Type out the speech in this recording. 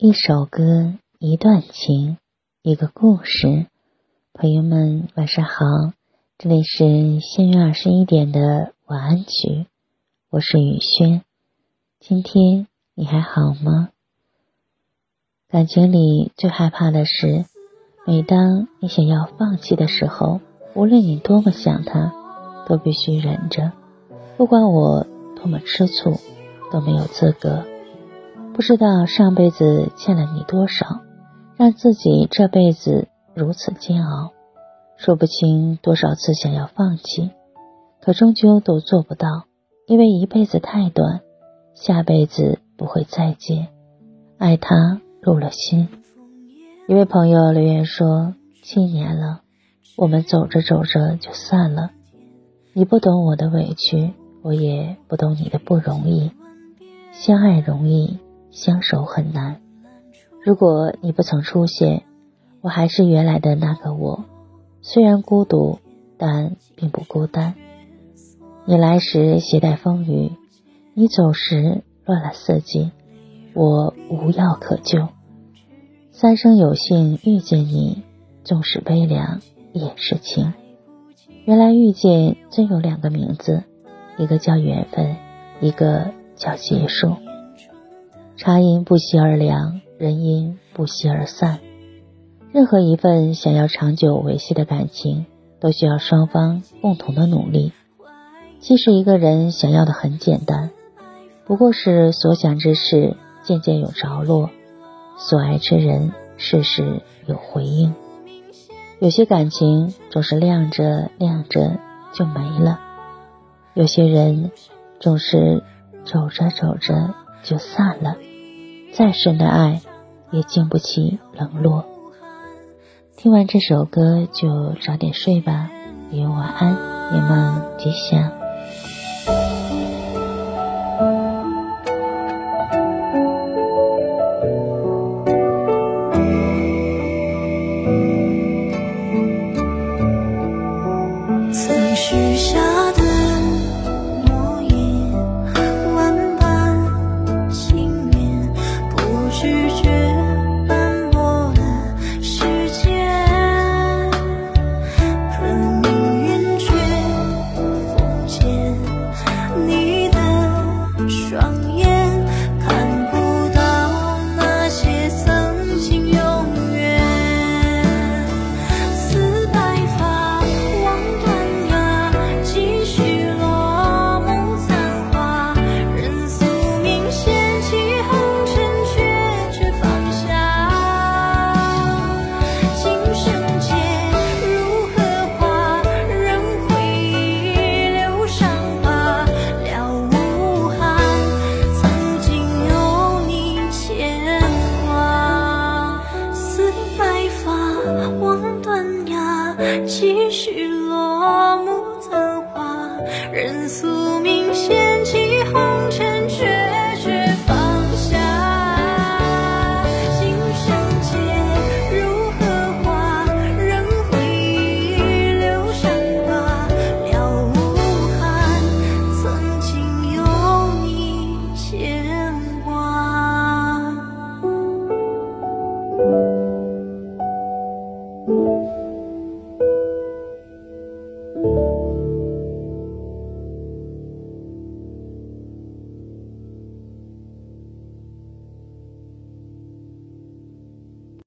一首歌，一段情，一个故事。朋友们，晚上好，这里是限于二十一点的晚安曲，我是雨轩。今天你还好吗？感情里最害怕的是，每当你想要放弃的时候，无论你多么想他，都必须忍着。不管我多么吃醋，都没有资格。不知道上辈子欠了你多少，让自己这辈子如此煎熬。说不清多少次想要放弃，可终究都做不到，因为一辈子太短，下辈子不会再见。爱他入了心。一位朋友留言说：“七年了，我们走着走着就散了。你不懂我的委屈，我也不懂你的不容易。相爱容易。”相守很难。如果你不曾出现，我还是原来的那个我。虽然孤独，但并不孤单。你来时携带风雨，你走时乱了四季。我无药可救。三生有幸遇见你，纵使悲凉也是情。原来遇见真有两个名字，一个叫缘分，一个叫结束。茶因不期而凉，人因不期而散。任何一份想要长久维系的感情，都需要双方共同的努力。其实一个人想要的很简单，不过是所想之事渐渐有着落，所爱之人事事有回应。有些感情总是亮着亮着就没了，有些人总是走着走着就散了。再深的爱，也经不起冷落。听完这首歌就早点睡吧，也晚安，夜梦吉祥。几许落幕残花，任宿命写。